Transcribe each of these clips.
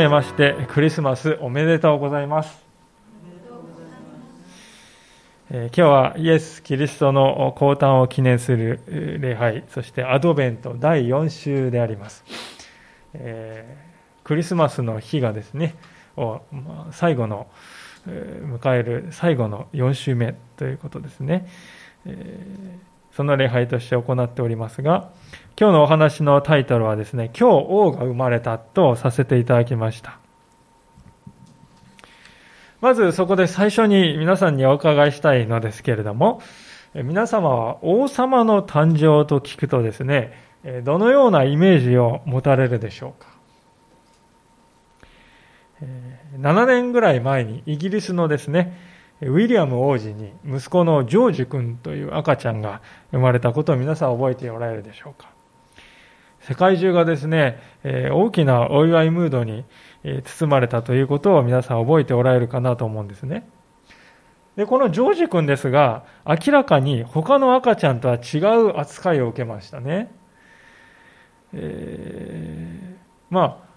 めましてクリスマスおめでとうございます。え今日はイエス・キリストの降誕を記念する礼拝そしてアドベント第4週であります、えー、クリスマスの日がですねを最後の迎える最後の4週目ということですね、えー、その礼拝として行っておりますが今日のお話のタイトルはですね、今日王が生まれたとさせていただきました。まずそこで最初に皆さんにお伺いしたいのですけれども、皆様は王様の誕生と聞くとですね、どのようなイメージを持たれるでしょうか。7年ぐらい前にイギリスのですね、ウィリアム王子に息子のジョージ君という赤ちゃんが生まれたことを皆さん覚えておられるでしょうか？世界中がですね、大きなお祝いムードに包まれたということを皆さん覚えておられるかなと思うんですね。で、このジョージ君ですが、明らかに他の赤ちゃんとは違う扱いを受けましたね。えー、まあ、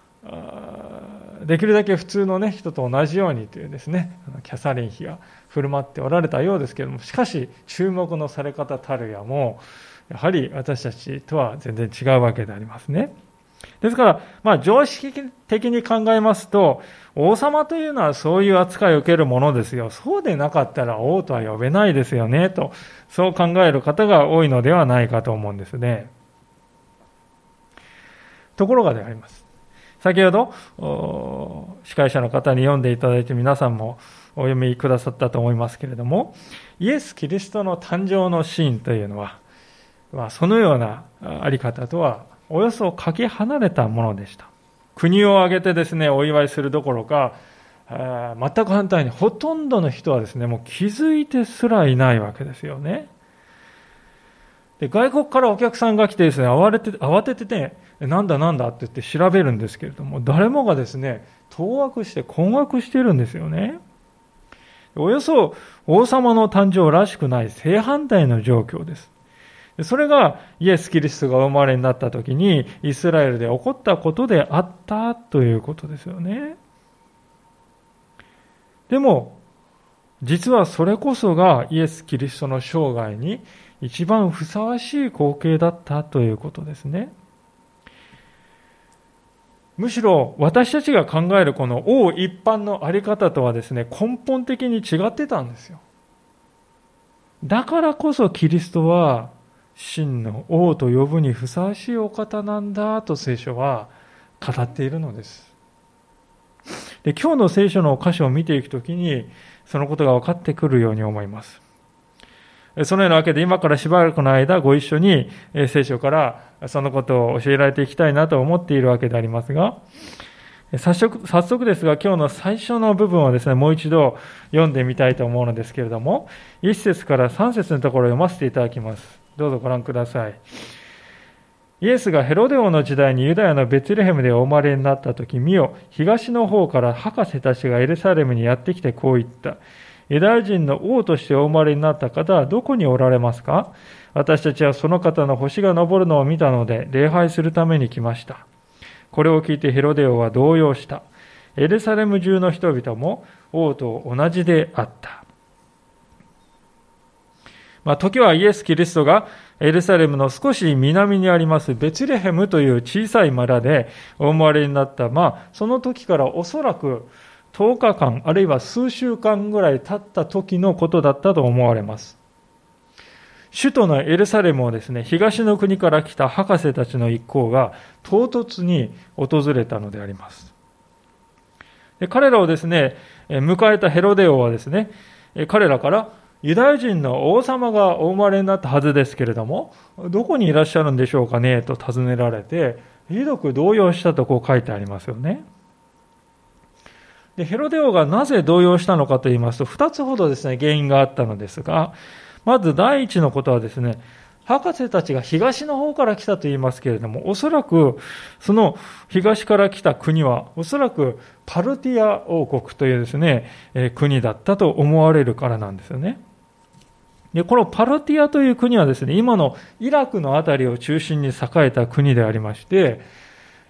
できるだけ普通のね、人と同じようにというですね、キャサリン妃が振る舞っておられたようですけれども、しかし、注目のされ方たるやも、やはり私たちとは全然違うわけでありますね。ですから、まあ、常識的に考えますと、王様というのはそういう扱いを受けるものですよ。そうでなかったら王とは呼べないですよね、と、そう考える方が多いのではないかと思うんですね。ところがであります。先ほど、司会者の方に読んでいただいて皆さんもお読みくださったと思いますけれども、イエス・キリストの誕生のシーンというのは、まあ、そのようなあり方とはおよそかけ離れたものでした。国を挙げてですね、お祝いするどころか、全く反対にほとんどの人はですね、もう気づいてすらいないわけですよね。で外国からお客さんが来てですね、慌てて、慌ててね、なんだなんだって言って調べるんですけれども、誰もがですね、当惑して困惑してるんですよね。およそ王様の誕生らしくない正反対の状況です。それがイエス・キリストがお生まれになった時にイスラエルで起こったことであったということですよね。でも、実はそれこそがイエス・キリストの生涯に一番ふさわしい光景だったということですね。むしろ私たちが考えるこの王一般のあり方とはですね、根本的に違ってたんですよ。だからこそキリストは真の王と呼ぶにふさわしいお方なんだと聖書は語っているのです。で今日の聖書の箇所を見ていくときにそのことが分かってくるように思います。そのようなわけで今からしばらくの間ご一緒に聖書からそのことを教えられていきたいなと思っているわけでありますが、早速早速ですが、今日の最初の部分をですね、もう一度読んでみたいと思うのですけれども、1節から3節のところを読ませていただきます。どうぞご覧ください。イエスがヘロデ王の時代にユダヤのベツレヘムでお生まれになった時、見よ、東の方から博士たちがエルサレムにやってきてこう言った。ユダヤ人の王としてお生まれになった方はどこにおられますか？私たちはその方の星が昇るのを見たので礼拝するために来ました。これを聞いてヘロデ王は動揺した。エルサレム中の人々も王と同じであった。まあ、時はイエス・キリストがエルサレムの少し南にありますベツレヘムという小さい村でお生まれになった、まあ、その時からおそらく10日間、あるいは数週間ぐらい経った時のことだったと思われます。首都のエルサレムをですね、東の国から来た博士たちの一行が唐突に訪れたのであります。で彼らをですね、迎えたヘロデオはですね、彼らからユダヤ人の王様がお生まれになったはずですけれども、どこにいらっしゃるんでしょうかねと尋ねられて、ひどく動揺した？とこう書いてありますよね。で、ヘロデオがなぜ動揺したのかと言いますと、二つほどですね、原因があったのですが、まず第一のことはですね、博士たちが東の方から来たと言いますけれども、おそらく、その東から来た国は、おそらくパルティア王国というですね、え国だったと思われるからなんですよね。で、このパルティアという国はですね、今のイラクのあたりを中心に栄えた国でありまして、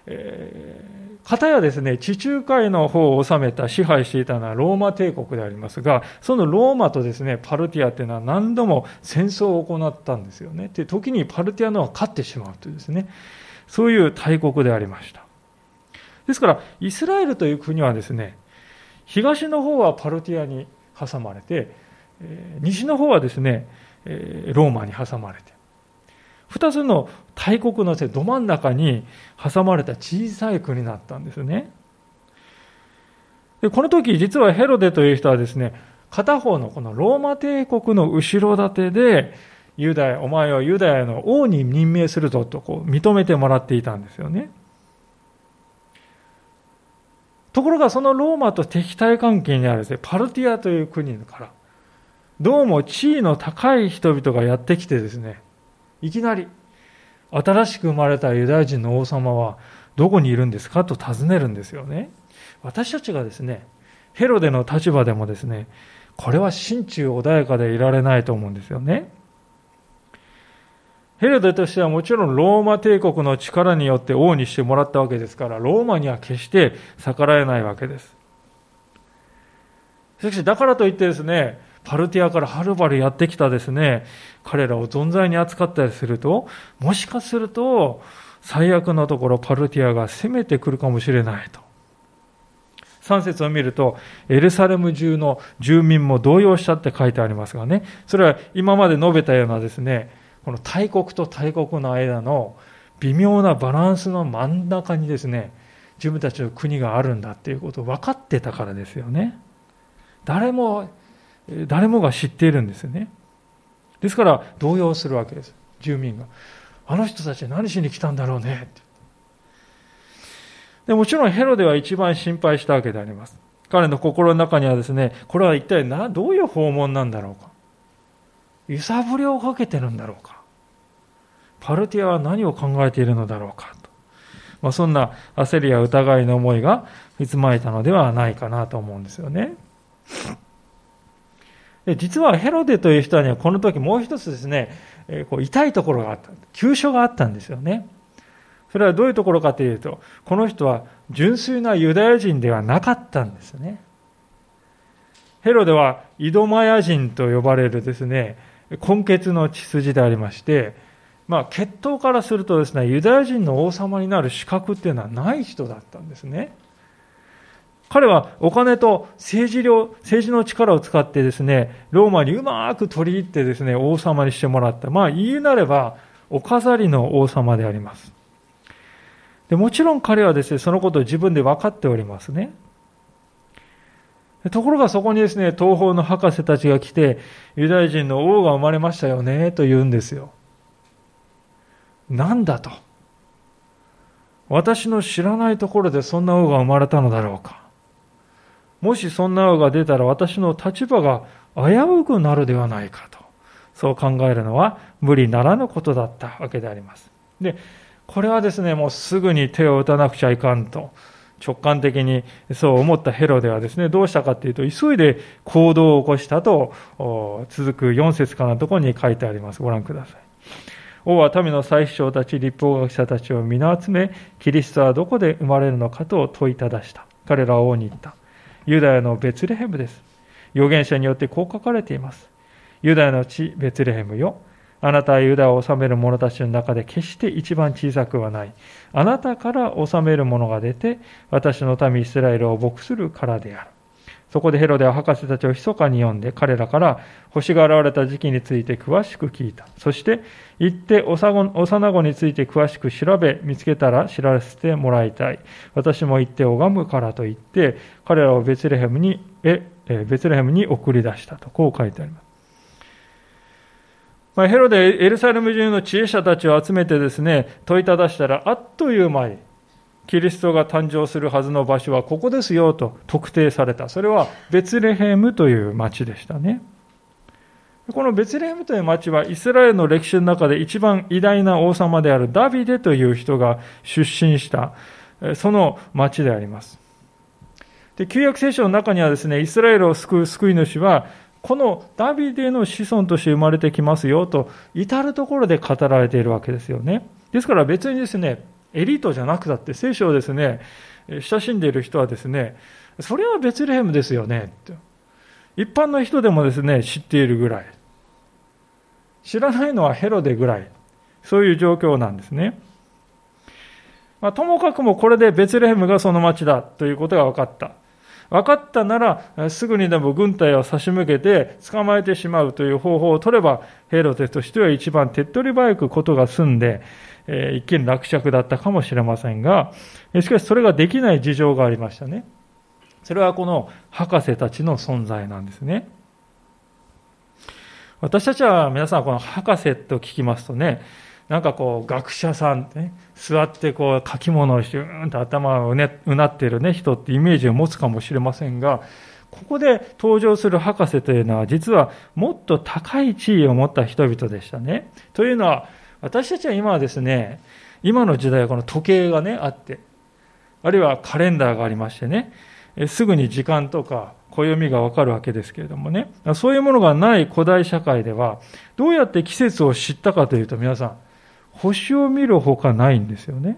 えー、片やですね、地中海の方を治めた、支配していたのはローマ帝国でありますが、そのローマとですね、パルティアっていうのは何度も戦争を行ったんですよね。で、時にパルティアのは勝ってしまうというですね、そういう大国でありました。ですから、イスラエルという国はですね、東の方はパルティアに挟まれて、西の方はですね、ローマに挟まれて、二つの大国のど真ん中に挟まれた小さい国だったんですね。でこの時、実はヘロデという人はですね、片方のこのローマ帝国の後ろ盾で、ユダヤ、お前をユダヤの王に任命するぞとこう認めてもらっていたんですよね。ところがそのローマと敵対関係にあるですね、パルティアという国から、どうも地位の高い人々がやってきてですね、いきなり、新しく生まれたユダヤ人の王様はどこにいるんですかと尋ねるんですよね。私たちがですね、ヘロデの立場でもですね、これは心中穏やかでいられないと思うんですよね。ヘロデとしてはもちろんローマ帝国の力によって王にしてもらったわけですから、ローマには決して逆らえないわけです。しかし、だからといってですね、パルティアからはるばるやってきたですね、彼らを存在に扱ったりすると、もしかすると、最悪のところパルティアが攻めてくるかもしれないと。3節を見ると、エルサレム中の住民も動揺したって書いてありますがね、それは今まで述べたようなですね、この大国と大国の間の微妙なバランスの真ん中にですね、自分たちの国があるんだっていうことを分かってたからですよね。誰も誰もが知っているんですよね。ですから動揺するわけです。住民が。あの人たち何しに来たんだろうねって。でもちろんヘロデは一番心配したわけであります。彼の心の中にはですね、これは一体どういう訪問なんだろうか。揺さぶりをかけてるんだろうか。パルティアは何を考えているのだろうかと。まあ、そんな焦りや疑いの思いがいつまいたのではないかなと思うんですよね。で実はヘロデという人にはこの時もう一つですね、えー、こう痛いところがあった。急所があったんですよね。それはどういうところかというと、この人は純粋なユダヤ人ではなかったんですね。ヘロデはイドマヤ人と呼ばれるですね、根血の血筋でありまして、まあ、血統からするとですね、ユダヤ人の王様になる資格っていうのはない人だったんですね。彼はお金と政治量、政治の力を使ってですね、ローマにうまく取り入ってですね、王様にしてもらった。まあ言いなれば、お飾りの王様であります。でもちろん彼はですね、そのことを自分で分かっておりますね。ところがそこにですね、東方の博士たちが来て、ユダヤ人の王が生まれましたよね、と言うんですよ。なんだと。私の知らないところでそんな王が生まれたのだろうか。もしそんなのが出たら私の立場が危うくなるではないかと、そう考えるのは無理ならぬことだったわけであります。で、これはですね、もうすぐに手を打たなくちゃいかんと、直感的にそう思ったヘロではですね、どうしたかというと、急いで行動を起こしたと、続く4節からのところに書いてあります。ご覧ください。王は民の最首長たち、立法学者たちを皆集め、キリストはどこで生まれるのかと問いただした。彼らは王に言った。ユダヤのベツレヘムです。預言者によってこう書かれています。ユダヤの地ベツレヘムよ。あなたはユダを治める者たちの中で決して一番小さくはない。あなたから治める者が出て、私の民イスラエルを牧するからである。そこでヘロデは博士たちを密かに呼んで、彼らから星が現れた時期について詳しく聞いた。そして、行って幼子について詳しく調べ、見つけたら知らせてもらいたい。私も行って拝むからと言って、彼らをベツレヘムに、え、ベツレヘムに送り出したと、こう書いてあります。まあ、ヘロデエルサレム中の知恵者たちを集めてですね、問いただしたら、あっという間に、キリストが誕生するはずの場所はここですよと特定された。それはベツレヘムという町でしたね。このベツレヘムという町はイスラエルの歴史の中で一番偉大な王様であるダビデという人が出身したその町であります。で、旧約聖書の中にはですね、イスラエルを救う救い主はこのダビデの子孫として生まれてきますよと至るところで語られているわけですよね。ですから別にですね、エリートじゃなくたって聖書をですね、親しんでいる人はですね、それはベツレヘムですよね。一般の人でもですね、知っているぐらい。知らないのはヘロデぐらい。そういう状況なんですね。まあ、ともかくもこれでベツレヘムがその町だということが分かった。分かったなら、すぐにでも軍隊を差し向けて捕まえてしまうという方法を取れば、ヘロデとしては一番手っ取り早くことが済んで、えー、一見落着だったかもしれませんが、しかしそれができない事情がありましたね。それはこの博士たちの存在なんですね。私たちは皆さんこの博士と聞きますとね、なんかこう学者さん、ね、座ってこう書き物をしてうんと頭をうねうなっている、ね、人ってイメージを持つかもしれませんが、ここで登場する博士というのは実はもっと高い地位を持った人々でしたね。というのは私たちは今はですね、今の時代はこの時計がね、あって、あるいはカレンダーがありましてね、すぐに時間とか暦がわかるわけですけれどもね、そういうものがない古代社会では、どうやって季節を知ったかというと皆さん、星を見るほかないんですよね。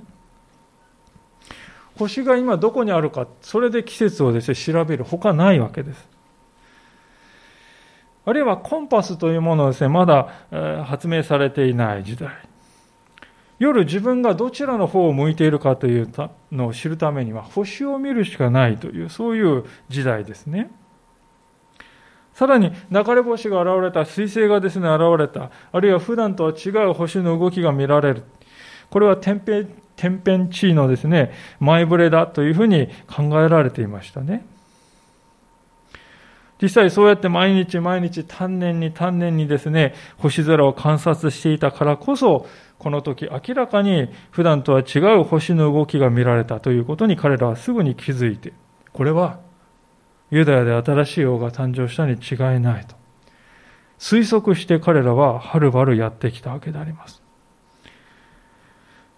星が今どこにあるか、それで季節をですね、調べるほかないわけです。あるいはコンパスというものをですね、まだ発明されていない時代。夜自分がどちらの方を向いているかというのを知るためには星を見るしかないという、そういう時代ですね。さらに流れ星が現れた、彗星がですね、現れた、あるいは普段とは違う星の動きが見られる。これは天変天変地異のですね、前触れだというふうに考えられていましたね。実際そうやって毎日毎日丹念に丹念にですね、星空を観察していたからこそ、この時明らかに普段とは違う星の動きが見られたということに彼らはすぐに気づいて、これはユダヤで新しい王が誕生したに違いないと。推測して彼らははるばるやってきたわけであります。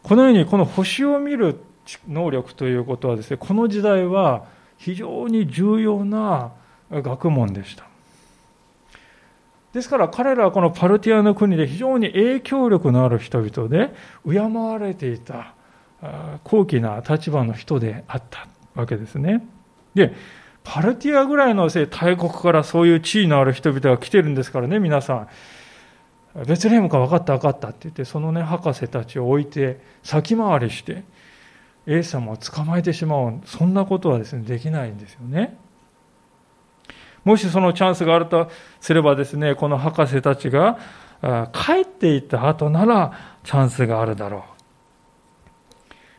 このようにこの星を見る能力ということはですね、この時代は非常に重要な学問でした。ですから彼らはこのパルティアの国で非常に影響力のある人々で敬われていた高貴な立場の人であったわけですね。で、パルティアぐらいの大国からそういう地位のある人々が来てるんですからね、皆さん。ベツレヘムか分かった分かったって言って、そのね、博士たちを置いて、先回りして、エイ様を捕まえてしまう。そんなことはですね、できないんですよね。もしそのチャンスがあるとすればですね、この博士たちが帰っていった後ならチャンスがあるだろう。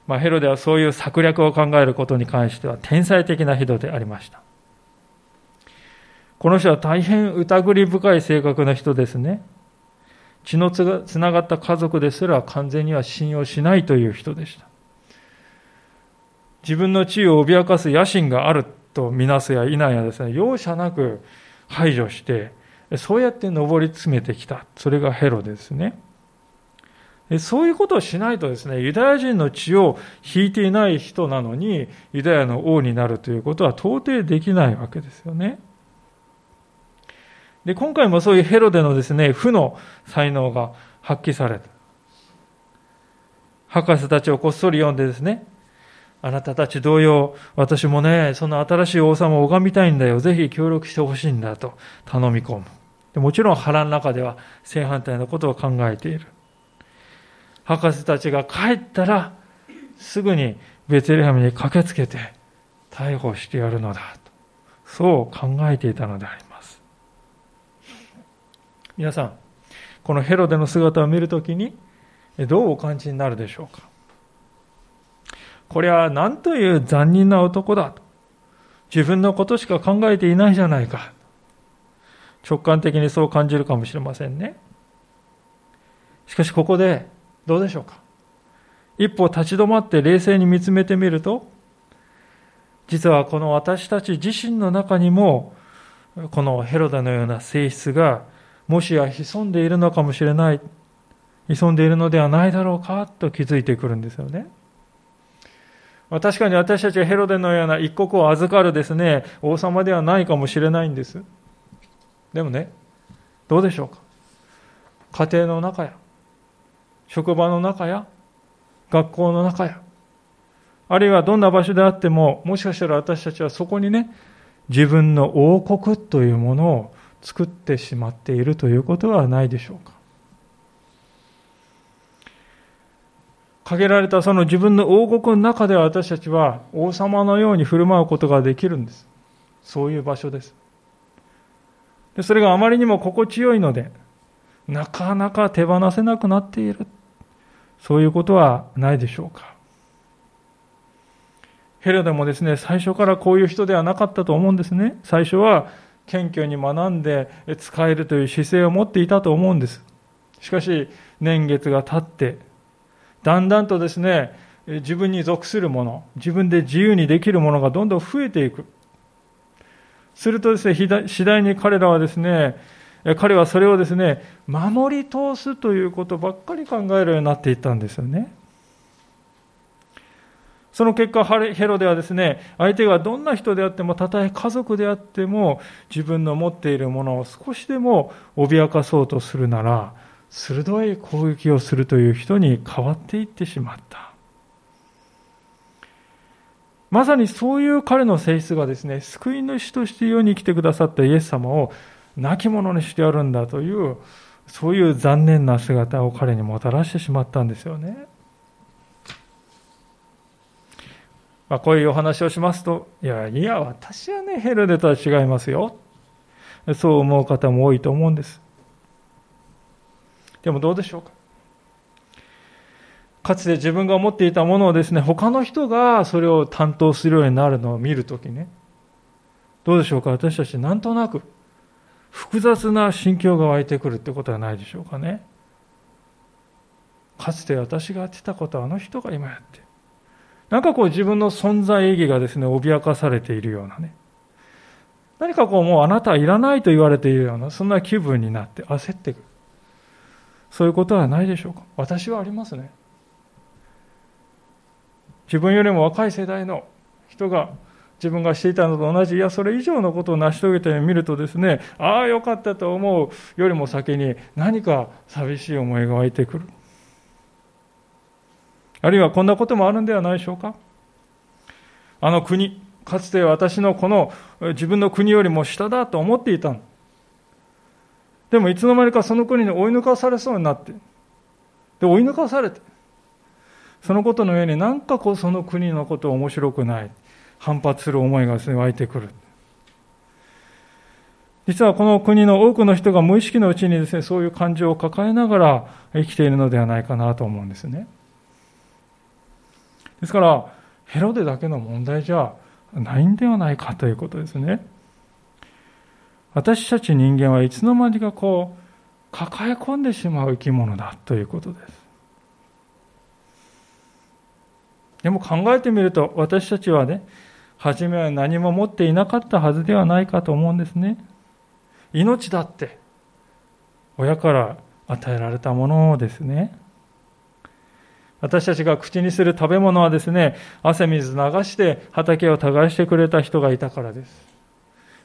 まあ、ヘロデはそういう策略を考えることに関しては天才的な人でありました。この人は大変疑り深い性格の人ですね。血のつながった家族ですら完全には信用しないという人でした。自分の地位を脅かす野心があるとみなすや否やですね、容赦なく排除して、そうやって上り詰めてきた。それがヘロですね。そういうことをしないとですね、ユダヤ人の血を引いていない人なのに、ユダヤの王になるということは到底できないわけですよね。で、今回もそういうヘロデのですね、負の才能が発揮された。博士たちをこっそり読んでですね、あなたたち同様、私もね、その新しい王様を拝みたいんだよ。ぜひ協力してほしいんだと頼み込む。もちろん腹の中では正反対のことを考えている。博士たちが帰ったら、すぐにベツレハムに駆けつけて逮捕してやるのだと。そう考えていたのであります。皆さん、このヘロデの姿を見るときに、どうお感じになるでしょうか？これは何という残忍な男だ。自分のことしか考えていないじゃないか。直感的にそう感じるかもしれませんね。しかしここでどうでしょうか一歩立ち止まって冷静に見つめてみると、実はこの私たち自身の中にも、このヘロダのような性質が、もしや潜んでいるのかもしれない、潜んでいるのではないだろうかと気づいてくるんですよね。確かに私たちはヘロデのような一国を預かるですね、王様ではないかもしれないんです。でもね、どうでしょうか？家庭の中や、職場の中や、学校の中や、あるいはどんな場所であっても、もしかしたら私たちはそこにね、自分の王国というものを作ってしまっているということはないでしょうか？限られたその自分の王国の中では私たちは王様のように振る舞うことができるんです。そういう場所です。でそれがあまりにも心地よいので、なかなか手放せなくなっている。そういうことはないでしょうか。ヘロデもですね、最初からこういう人ではなかったと思うんですね。最初は謙虚に学んで使えるという姿勢を持っていたと思うんです。しかし、年月が経って、だんだんとですね、自分に属するもの、自分で自由にできるものがどんどん増えていく。するとですね、次第に彼らはですね、彼はそれをですね、守り通すということばっかり考えるようになっていったんですよね。その結果、ヘロではですね、相手がどんな人であっても、たとえ家族であっても、自分の持っているものを少しでも脅かそうとするなら、鋭い攻撃をするという人に変わっていってしまった。まさにそういう彼の性質がですね、救い主として世に来てくださったイエス様を亡き者にしてやるんだという、そういう残念な姿を彼にもたらしてしまったんですよね。まあ、こういうお話をしますと、いや、いや、私はね、ヘルデとは違いますよ。そう思う方も多いと思うんです。でもどうでしょうか？かつて自分が持っていたものをですね、他の人がそれを担当するようになるのを見るときね、どうでしょうか、私たちなんとなく複雑な心境が湧いてくるってことはないでしょうかね？かつて私がやってたことはあの人が今やって。なんかこう自分の存在意義がですね、脅かされているようなね。何かこうもうあなたはいらないと言われているような、そんな気分になって焦ってくる。そういうことはないでしょうか？私はありますね。自分よりも若い世代の人が自分がしていたのと同じ、いや、それ以上のことを成し遂げたように見るとですね、ああ、よかったと思うよりも先に何か寂しい思いが湧いてくる。あるいはこんなこともあるんではないでしょうか？あの国、かつて私のこの自分の国よりも下だと思っていたでもいつの間にかその国に追い抜かされそうになって、で、追い抜かされて、そのことの上になんかこうその国のことを面白くない、反発する思いがですね、湧いてくる。実はこの国の多くの人が無意識のうちにですね、そういう感情を抱えながら生きているのではないかなと思うんですね。ですから、ヘロデだけの問題じゃないんではないかということですね。私たち人間はいつの間にかこう、抱え込んでしまう生き物だということです。でも考えてみると、私たちはね、初めは何も持っていなかったはずではないかと思うんですね。命だって、親から与えられたものですね。私たちが口にする食べ物はですね、汗水流して畑を耕してくれた人がいたからです。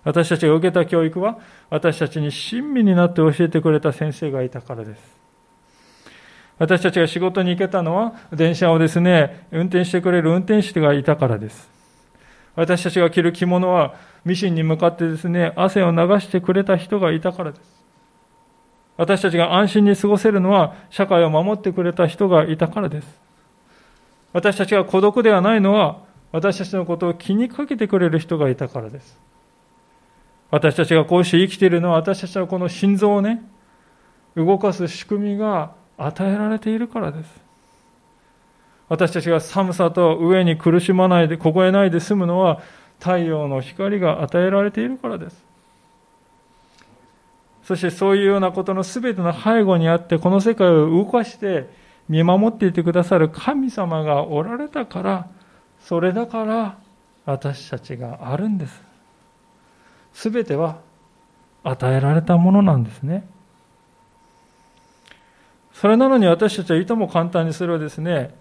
私たちが受けた教育は、私たちに親身になって教えてくれた先生がいたからです。私たちが仕事に行けたのは、電車をですね、運転してくれる運転手がいたからです。私たちが着る着物は、ミシンに向かってですね、汗を流してくれた人がいたからです。私たちが安心に過ごせるのは、社会を守ってくれた人がいたからです。私たちが孤独ではないのは、私たちのことを気にかけてくれる人がいたからです。私たちがこうして生きているのは私たちはこの心臓をね、動かす仕組みが与えられているからです。私たちが寒さと上に苦しまないで、凍えないで済むのは太陽の光が与えられているからです。そしてそういうようなことの全ての背後にあって、この世界を動かして見守っていてくださる神様がおられたから、それだから私たちがあるんです。すべては与えられたものなんですね。それなのに私たちはいとも簡単にそれをですね、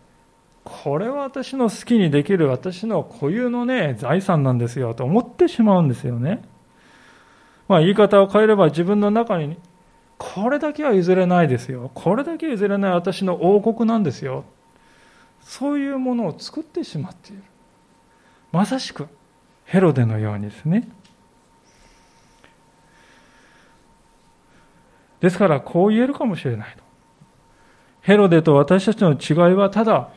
これは私の好きにできる私の固有のね、財産なんですよと思ってしまうんですよね。まあ言い方を変えれば自分の中に、これだけは譲れないですよ。これだけ譲れない私の王国なんですよ。そういうものを作ってしまっている。まさしくヘロデのようにですね。ですからこう言えるかもしれないと。ヘロデと私たちの違いはただ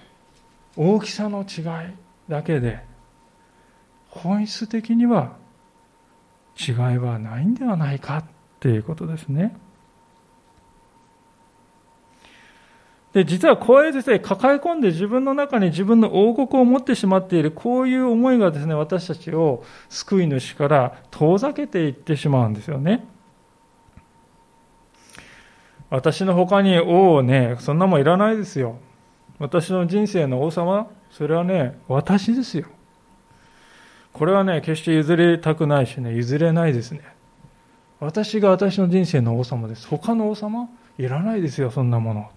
大きさの違いだけで本質的には違いはないんではないかっていうことですね。で、実はこういうですね、抱え込んで自分の中に自分の王国を持ってしまっている、こういう思いがですね、私たちを救い主から遠ざけていってしまうんですよね。私の他に王をね、そんなもんいらないですよ。私の人生の王様、それはね、私ですよ。これはね、決して譲りたくないしね、譲れないですね。私が私の人生の王様です。他の王様いらないですよ、そんなもの。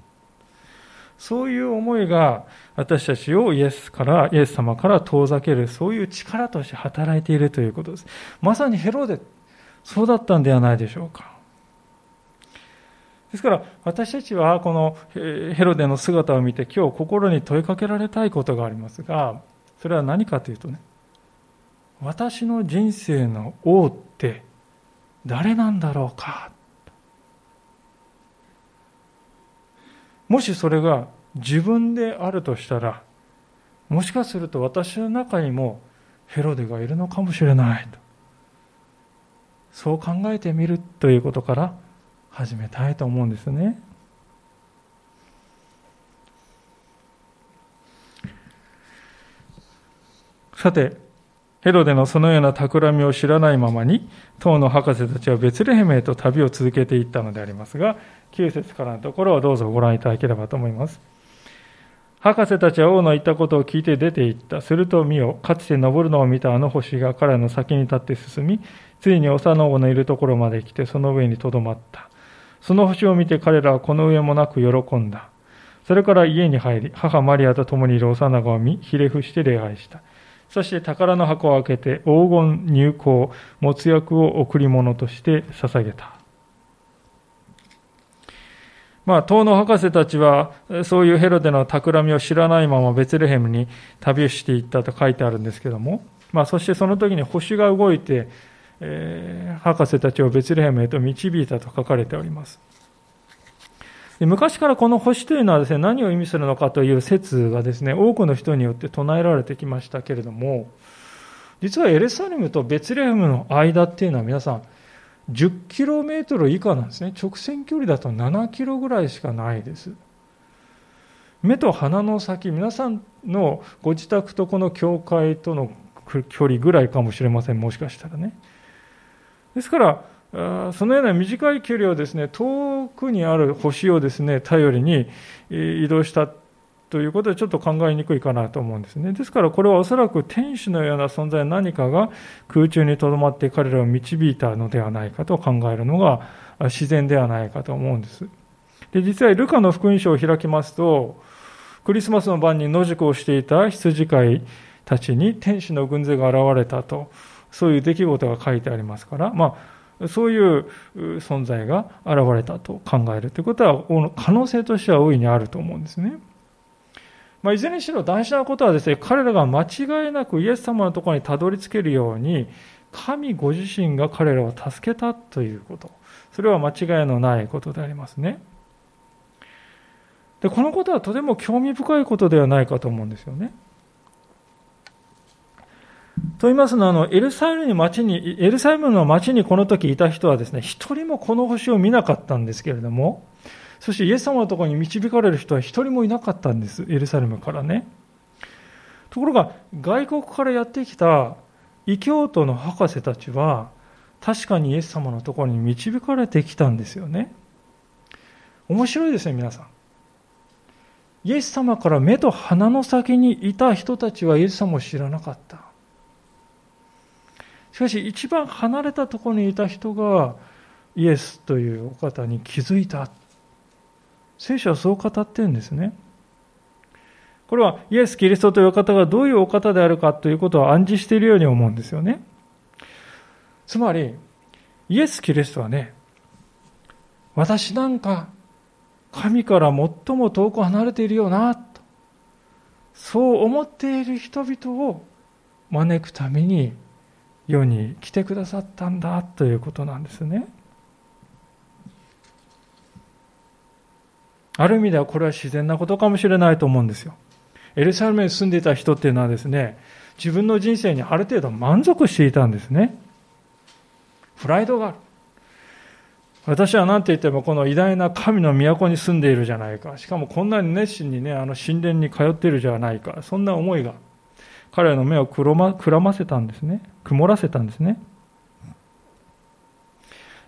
そういう思いが私たちをイエスから、イエス様から遠ざける、そういう力として働いているということです。まさにヘロデ、そうだったんではないでしょうか。ですから私たちはこのヘロデの姿を見て今日心に問いかけられたいことがありますが、それは何かというとね、私の人生の王って誰なんだろうかもしそれが自分であるとしたら、もしかすると私の中にもヘロデがいるのかもしれないと。そう考えてみるということから始めたいと思うんですね。さて、ヘロデのそのような企みを知らないままに、当の博士たちはベツレヘムへと旅を続けていったのでありますが、9節からのところをどうぞご覧いただければと思います。博士たちは王の言ったことを聞いて出て行った。すると見よ、かつて登るのを見たあの星が彼の先に立って進み、ついに幼子のいるところまで来て、その上にとどまった。その星を見て彼らはこの上もなく喜んだ。それから家に入り、母マリアと共にいる幼子を見、ひれ伏して礼拝した。そして宝の箱を開けて黄金入香、没薬を贈り物として捧げた。まあ、東の博士たちは、そういうヘロデの企みを知らないままベツレヘムに旅していったと書いてあるんですけども、まあ、そしてその時に星が動いて、えー、博士たちをベツレヘムへと導いたと書かれております。昔からこの星というのはですね、何を意味するのかという説がですね、多くの人によって唱えられてきましたけれども、実はエルサレムとベツレヘムの間っていうのは皆さん、10キロメートル以下なんですね。直線距離だと7キロぐらいしかないです。目と鼻の先、皆さんのご自宅とこの教会との距離ぐらいかもしれません、もしかしたらね。ですから、そのような短い距離をですね、遠くにある星をですね、頼りに移動したということでちょっと考えにくいかなと思うんですね。ですからこれはおそらく天使のような存在何かが空中にとどまって彼らを導いたのではないかと考えるのが自然ではないかと思うんです。で、実はルカの福音書を開きますと、クリスマスの晩に野宿をしていた羊飼いたちに天使の軍勢が現れたと、そういう出来事が書いてありますから、まあ、そういう存在が現れたと考えるということは可能性としては大いにあると思うんですね。まあ、いずれにしろ大事なことはですね、彼らが間違いなくイエス様のところにたどり着けるように、神ご自身が彼らを助けたということ。それは間違いのないことでありますね。で、このことはとても興味深いことではないかと思うんですよね。と言いますのは、あの、エルサレムの町に、エルサレムの町にこの時いた人はですね、一人もこの星を見なかったんですけれども、そしてイエス様のところに導かれる人は一人もいなかったんです。エルサレムからね。ところが、外国からやってきた異教徒の博士たちは、確かにイエス様のところに導かれてきたんですよね。面白いですね、皆さん。イエス様から目と鼻の先にいた人たちはイエス様を知らなかった。しかし、一番離れたところにいた人がイエスというお方に気づいた。聖書はそう語ってるんですね。これはイエス・キリストというお方がどういうお方であるかということを暗示しているように思うんですよね。つまり、イエス・キリストはね、私なんか神から最も遠く離れているよな、と。そう思っている人々を招くために世に来てくださったんだということなんですね。ある意味ではこれは自然なことかもしれないと思うんですよ。エルサレムに住んでいた人っていうのはですね、自分の人生にある程度満足していたんですね。プライドがある。私は何て言ってもこの偉大な神の都に住んでいるじゃないか。しかもこんなに熱心にね、あの神殿に通っているじゃないか。そんな思いが彼らの目をくまくらませたんですね。曇らせたんですね。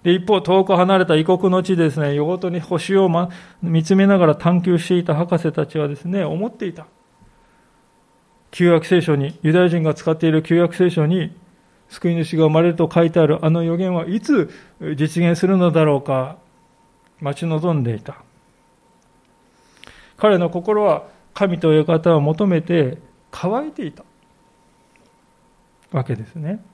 で、一方、遠く離れた異国の地でですね、夜ごとに星を、ま、見つめながら探求していた博士たちはですね、思っていた。旧約聖書に、ユダヤ人が使っている旧約聖書に、救い主が生まれると書いてあるあの予言はいつ実現するのだろうか、待ち望んでいた。彼の心は神という方を求めて乾いていたわけですね。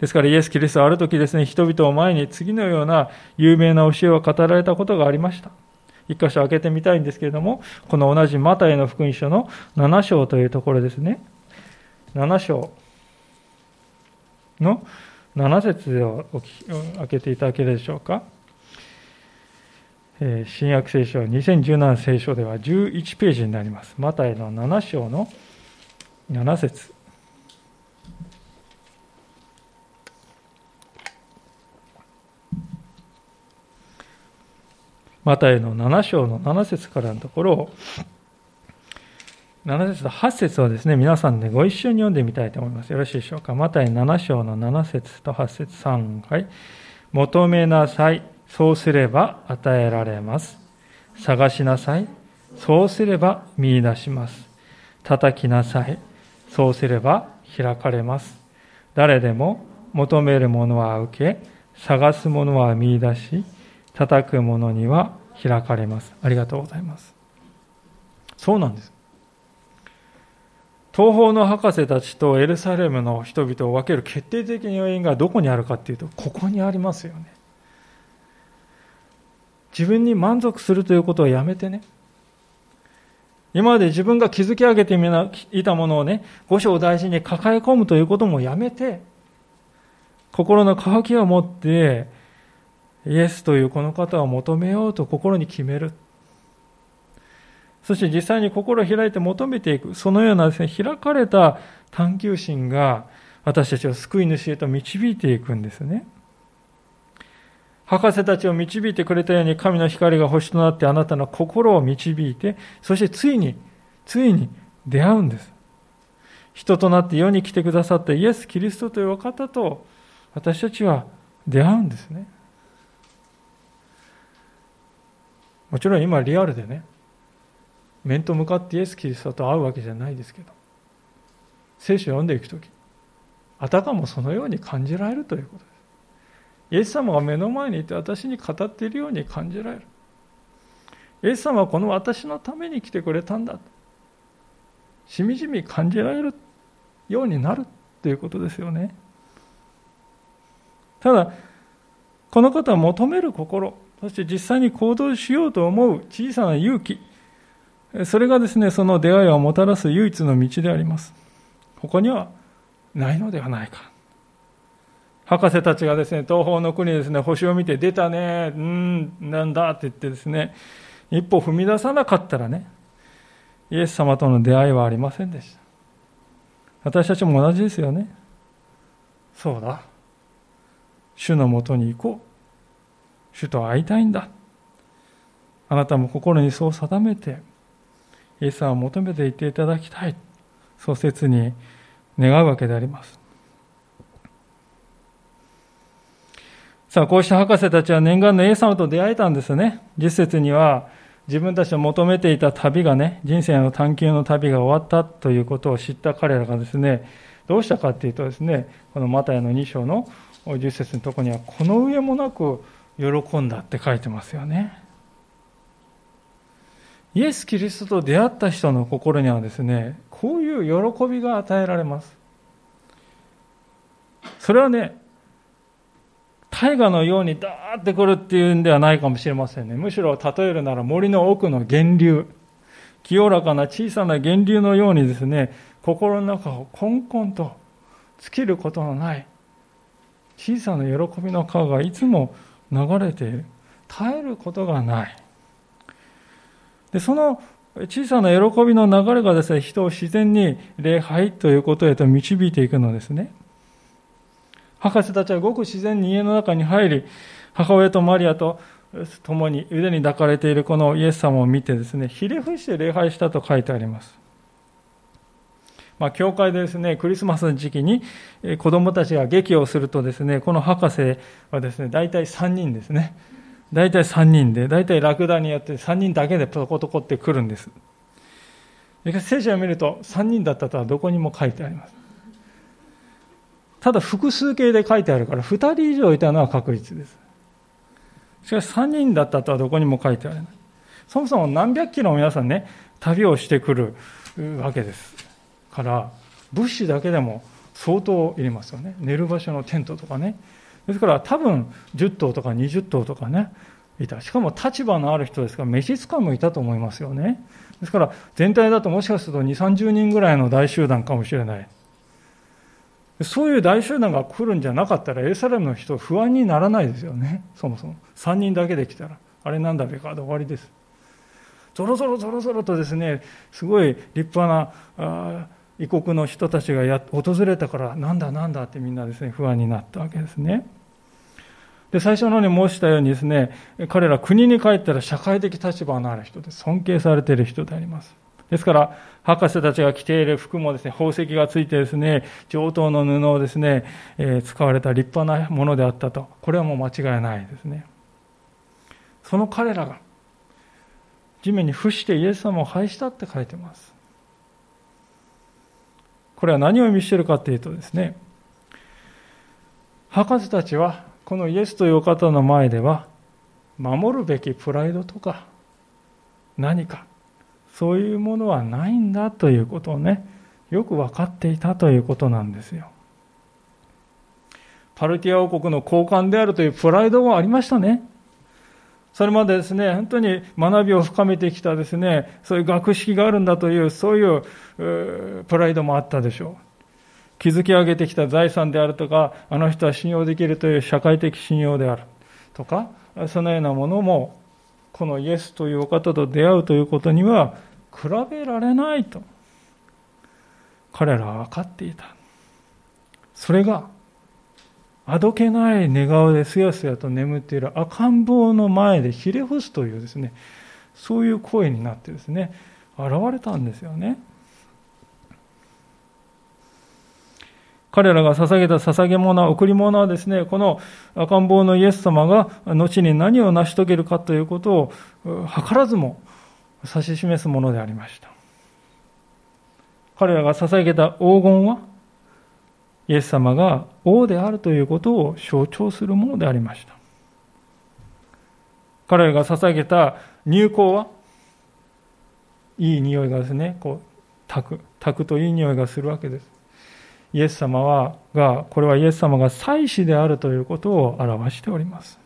ですからイエス・キリストはある時ですね、人々を前に次のような有名な教えを語られたことがありました。一箇所開けてみたいんですけれども、この同じマタイの福音書の7章というところですね。7章の7節を開けていただけるでしょうか。新約聖書2017聖書では11ページになります。マタイの7章の7節マタイの7章の7節からのところを、7節と8節をですね、皆さんでご一緒に読んでみたいと思います。よろしいでしょうか。マタイ7章の7節と8節3回。求めなさい。そうすれば与えられます。探しなさい。そうすれば見出します。叩きなさい。そうすれば開かれます。誰でも求めるものは受け、探すものは見出し、叩く者には開かれます。ありがとうございます。そうなんです。東方の博士たちとエルサレムの人々を分ける決定的な要因がどこにあるかっていうと、ここにありますよね。自分に満足するということをやめてね。今まで自分が築き上げていたものをね、五章大事に抱え込むということもやめて、心の渇きを持って、イエスというこの方を求めようと心に決める。そして実際に心を開いて求めていく。そのようなですね、開かれた探求心が私たちを救い主へと導いていくんですね。博士たちを導いてくれたように神の光が星となってあなたの心を導いて、そしてついに、ついに出会うんです。人となって世に来てくださったイエス・キリストという方と私たちは出会うんですね。もちろん今リアルでね、面と向かってイエス・キリストと会うわけじゃないですけど、聖書を読んでいくとき、あたかもそのように感じられるということです。イエス様が目の前にいて私に語っているように感じられる。イエス様はこの私のために来てくれたんだ。しみじみ感じられるようになるということですよね。ただ、この方は求める心、そして実際に行動しようと思う小さな勇気、それがですね、その出会いをもたらす唯一の道であります。他にはないのではないか。博士たちがですね、東方の国ですね、星を見て出たね、うん、なんだって言ってですね、一歩踏み出さなかったらね、イエス様との出会いはありませんでした。私たちも同じですよね。そうだ。主のもとに行こう。主と会いたいんだ。あなたも心にそう定めて、イエス様を求めていていただきたい。そう切に願うわけであります。さあ、こうした博士たちは念願のイエス様と出会えたんですね。実節には、自分たちの求めていた旅がね、人生の探求の旅が終わったということを知った彼らがですね、どうしたかっていうとですね、このマタイの2章の10節のとこには、この上もなく喜んだって書いてますよね。イエス・キリストと出会った人の心にはですね、こういう喜びが与えられます。それはね、大河のようにダーってくるっていうんではないかもしれませんね。むしろ例えるなら森の奥の源流。清らかな小さな源流のようにですね、心の中をこんこんと尽きることのない小さな喜びの川がいつも流れている。絶えることがない。で、その小さな喜びの流れがですね、人を自然に礼拝ということへと導いていくのですね。博士たちはごく自然に家の中に入り、母親とマリアと共に腕に抱かれているこのイエス様を見てですね、ひれ伏して礼拝したと書いてあります。まあ、教会でですね、クリスマスの時期に子供たちが劇をするとですね、この博士はですね、大体3人ですね。大体3人で、大体ラクダによって3人だけでトコトコって来るんです。聖書を見ると3人だったとはどこにも書いてあります。ただ複数形で書いてあるから2人以上いたのは確実です。しかし3人だったとはどこにも書いてあるない。そもそも何百キロも皆さんね、旅をしてくるわけです。から、物資だけでも相当いりますよね。寝る場所のテントとかね。ですから多分10頭とか20頭とかね、いた。しかも立場のある人ですから、召使いもいたと思いますよね。ですから全体だともしかすると2、30人ぐらいの大集団かもしれない。そういう大集団が来るんじゃなかったら、エルサレムの人、不安にならないですよね、そもそも。3人だけで来たら、あれなんだべかで終わりです。ぞろぞろぞろぞろとですね、すごい立派なあ異国の人たちがや訪れたから、なんだなんだってみんなですね、不安になったわけですね。で、最初のに申したようにですね、彼ら国に帰ったら社会的立場のある人で尊敬されている人であります。ですから、博士たちが着ている服もですね、宝石がついてですね、上等の布をですね、えー、使われた立派なものであったと。これはもう間違いないですね。その彼らが、地面に伏してイエス様を拝したって書いてます。これは何を意味しているかというとですね、博士たちは、このイエスというお方の前では、守るべきプライドとか、何か、そういうものはないんだということをね、よく分かっていたということなんですよ。パルティア王国の交換であるというプライドがありましたね。それまでですね、本当に学びを深めてきたですね、そういう学識があるんだという、そういうプライドもあったでしょう。築き上げてきた財産であるとか、あの人は信用できるという社会的信用であるとか、そのようなものもこのイエスというお方と出会うということには比べられないと彼らは分かっていたそれがあどけない寝顔ですやすやと眠っている赤ん坊の前でひれ伏すというですねそういう声になってですね現れたんですよね彼らが捧げた捧げ物、贈り物はですね、この赤ん坊のイエス様が後に何を成し遂げるかということを図らずも指し示すものでありました。彼らが捧げた黄金は、イエス様が王であるということを象徴するものでありました。彼らが捧げた入香は、いい匂いがですね、こう、炊く、炊くといい匂いがするわけです。イエス様は、が、これはイエス様が祭司であるということを表しております。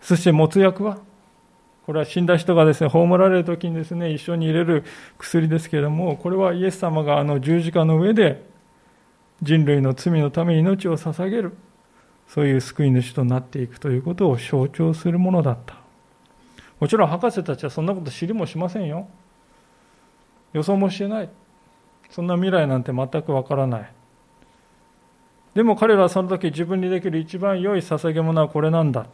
そして、もつ薬は、これは死んだ人がですね、葬られる時にですね、一緒に入れる薬ですけれども、これはイエス様があの十字架の上で人類の罪のために命を捧げる、そういう救い主となっていくということを象徴するものだった。もちろん博士たちはそんなこと知りもしませんよ。予想もしてない。そんな未来なんて全くわからない。でも彼らはその時自分にできる一番良い捧げ物はこれなんだ。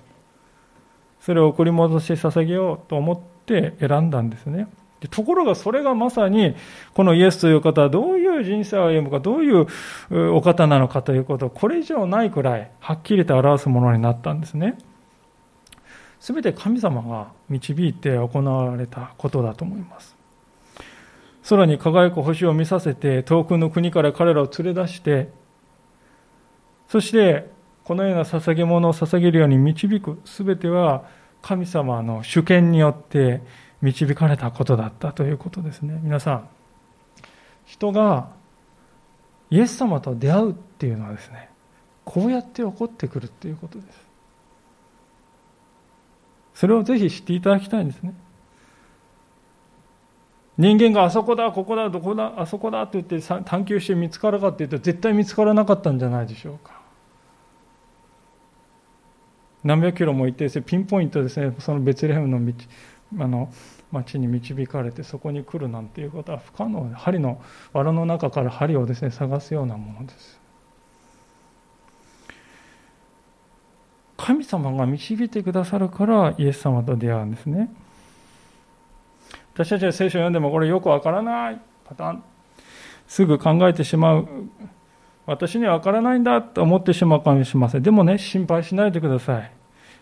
それを送り戻して捧げようと思って選んだんですね。ところがそれがまさにこのイエスという方はどういう人生を歩むか、どういうお方なのかということをこれ以上ないくらいはっきりと表すものになったんですね。すべて神様が導いて行われたことだと思います。空に輝く星を見させて、遠くの国から彼らを連れ出して、そして、このような捧げ物を捧げるように導く、すべては神様の主権によって導かれたことだったということですね。皆さん、人がイエス様と出会うっていうのはですね、こうやって起こってくるっていうことです。それをぜひ知っていただきたいんですね。人間があそこだ、ここだ、どこだ、あそこだって言って探求して見つかるかっていうと絶対見つからなかったんじゃないでしょうか。何百キロも行ってピンポイントですね、そのベツレヘムの道あの町に導かれてそこに来るなんていうことは不可能で針の藁の中から針をですね探すようなものです。神様が導いてくださるからイエス様と出会うんですね。私たちは聖書を読んでもこれよくわからないパターン。すぐ考えてしまう。私にはわからないんだと思ってしまうかもしれません。でもね、心配しないでください。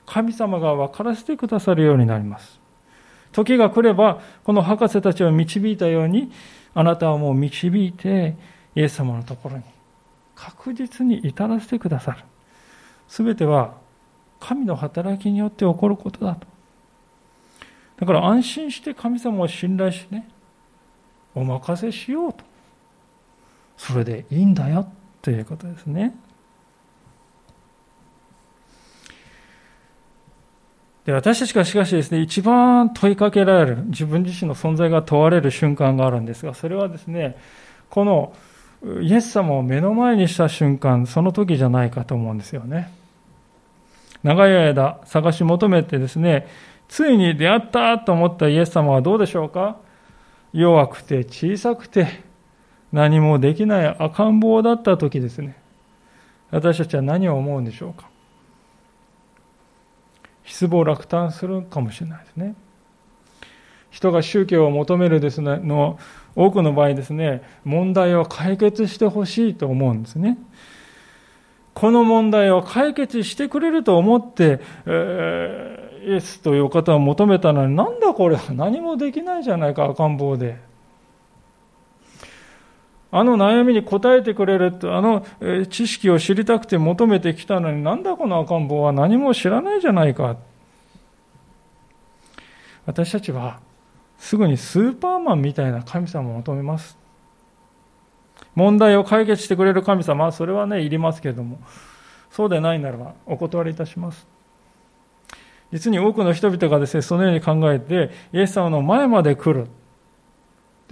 神様が分からせてくださるようになります。時が来れば、この博士たちを導いたように、あなたはもう導いて、イエス様のところに確実に至らせてくださる。すべては神の働きによって起こることだと。だから安心して神様を信頼してね、お任せしようと。それでいいんだよということですね。で私たちがしかしですね、一番問いかけられる、自分自身の存在が問われる瞬間があるんですが、それはですね、このイエス様を目の前にした瞬間、その時じゃないかと思うんですよね。長い間探し求めてですね、ついに出会ったと思ったイエス様はどうでしょうか？弱くて小さくて何もできない赤ん坊だった時ですね。私たちは何を思うんでしょうか？失望落胆するかもしれないですね。人が宗教を求めるですね、の多くの場合ですね、問題を解決してほしいと思うんですね。この問題を解決してくれると思って、えー、イエスという方を求めたのに、なんだこれ、何もできないじゃないか、赤ん坊で。あの悩みに答えてくれると、あの知識を知りたくて求めてきたのに、なんだこの赤ん坊は何も知らないじゃないか。私たちは、すぐにスーパーマンみたいな神様を求めます。問題を解決してくれる神様、それはね、いりますけれども、そうでないならば、お断りいたします。実に多くの人々がですね、そのように考えて、イエス様の前まで来る。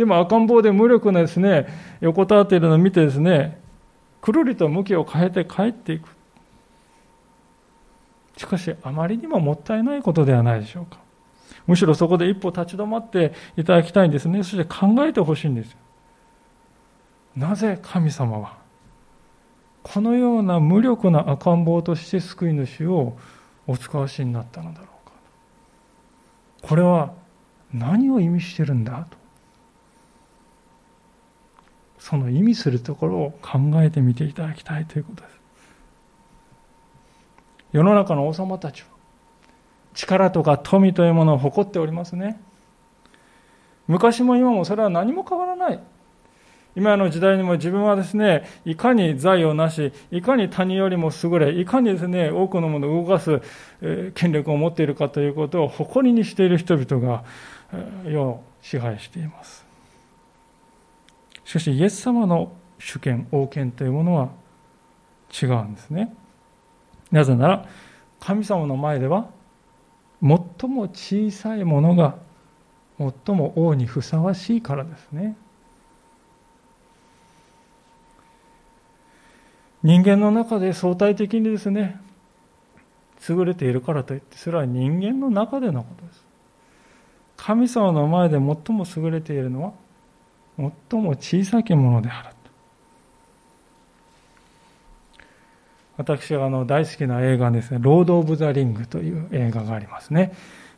でも赤ん坊で無力なですね、横たわっているのを見てですね、くるりと向きを変えて帰っていく。しかし、あまりにももったいないことではないでしょうか。むしろそこで一歩立ち止まっていただきたいんですね。そして考えてほしいんです。なぜ神様は、このような無力な赤ん坊として救い主をお使わしになったのだろうか。これは何を意味してるんだと。その意味するところを考えてみていただきたいということです。世の中の王様たちは力とか富というものを誇っておりますね。昔も今もそれは何も変わらない。今の時代にも自分はですね、いかに財をなし、いかに他人よりも優れ、いかにですね、多くのものを動かす権力を持っているかということを誇りにしている人々が世を支配しています。しかしイエス様の主権、王権というものは違うんですね。なぜなら、神様の前では、最も小さいものが最も王にふさわしいからですね。人間の中で相対的にですね、優れているからといって、それは人間の中でのことです。神様の前で最も優れているのは、最も小さきものである私はあの大好きな映画ですね、ロード・オブ・ザ・リングという映画がありますね。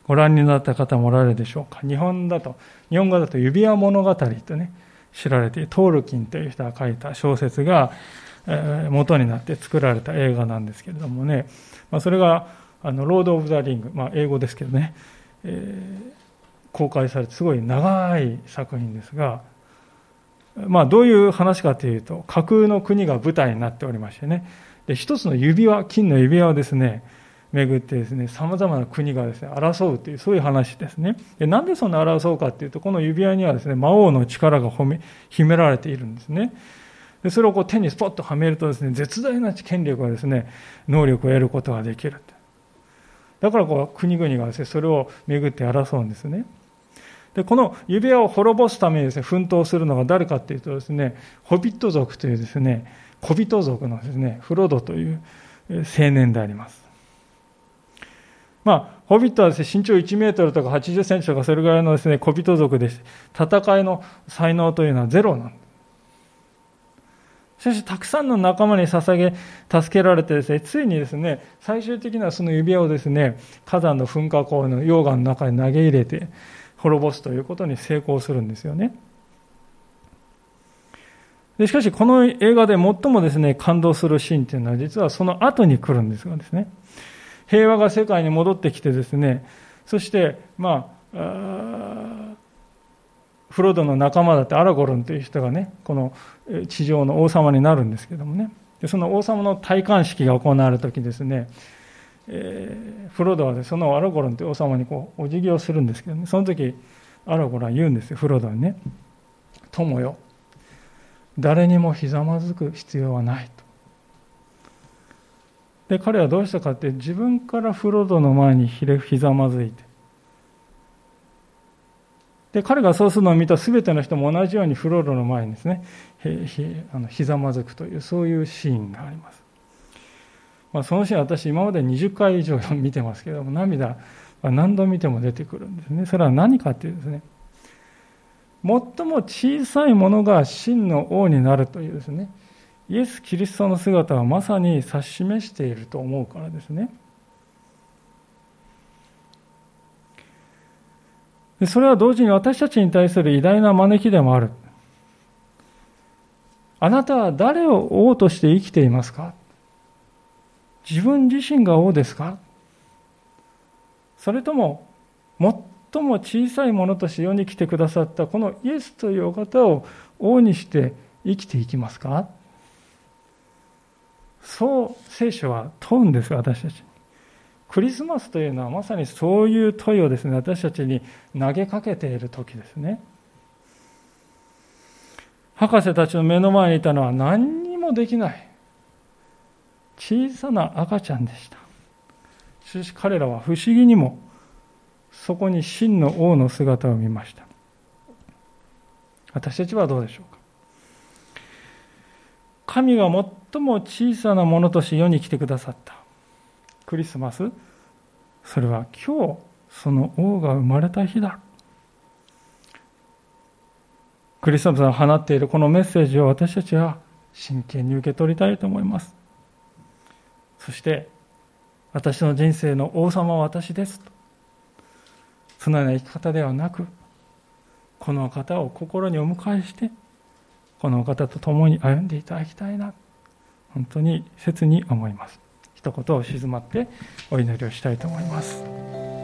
ご覧になった方もおられるでしょうか。日本だと、日本語だと指輪物語とね、知られているトールキンという人が書いた小説が、えー、元になって作られた映画なんですけれどもね、まあ、それが、あの、ロード・オブ・ザ・リング、まあ、英語ですけどね、えー、公開されてすごい長い作品ですが、まあ、どういう話かというと、架空の国が舞台になっておりましてね、で一つの指輪、金の指輪をですね、巡ってですね、様々な国がですね、争うという、そういう話ですね。でなんでそんな争うかっていうと、この指輪にはですね、魔王の力が秘められているんですね。でそれをこう手にスポッとはめるとですね、絶大な権力がですね、能力を得ることができる。だからこう国々がですね、それを巡って争うんですね。で、この指輪を滅ぼすためにですね、奮闘するのが誰かっていうとですね、ホビット族というですね、小人族のですね、フロドという青年であります。まあ、ホビットはですね、身長1メートルとか80センチとかそれぐらいのですね、小人族で戦いの才能というのはゼロなんです。しかし、たくさんの仲間に捧げ、助けられてですね、ついにですね、最終的にはその指輪をですね、火山の噴火口の溶岩の中に投げ入れて、滅ぼすということに成功するんですよね。でしかし、この映画で最もですね、感動するシーンというのは、実はその後に来るんですがですね、平和が世界に戻ってきてですね、そして、まあ、フロドの仲間だってアラゴロンという人がね、この地上の王様になるんですけどもね、でその王様の戴冠式が行われるときですね、えー、フロードはそのアラゴロンという王様にこうお辞儀をするんですけどね、その時アラゴロンは言うんですよ、フロードにね、友よ、誰にもひざまずく必要はないと。で彼はどうしたかって自分からフロードの前にひざまずいてで、彼がそうするのを見た全ての人も同じようにフローロの前にですね、ひあのひざまずくという、そういうシーンがあります。まあ、そのシーン私今まで20回以上 見てますけども、涙は何度見ても出てくるんですね。それは何かっていうですね、最も小さいものが真の王になるというですね、イエス・キリストの姿はまさに指し示していると思うからですね。それは同時に私たちに対する偉大な招きでもある。あなたは誰を王として生きていますか？自分自身が王ですか？それとも、最も小さいものとして世に来てくださったこのイエスというお方を王にして生きていきますか？そう聖書は問うんです、私たち。クリスマスというのはまさにそういう問いをですね、私たちに投げかけている時ですね。博士たちの目の前にいたのは何にもできない小さな赤ちゃんでした。しかし彼らは不思議にもそこに真の王の姿を見ました。私たちはどうでしょうか神が最も小さなものとして世に来てくださった。クリスマスそれは今日その王が生まれた日だクリスマスが放っているこのメッセージを私たちは真剣に受け取りたいと思いますそして私の人生の王様は私ですと。そのような生き方ではなくこの方を心にお迎えしてこの方と共に歩んでいただきたいな。本当に切に思います。一言を静まってお祈りをしたいと思います。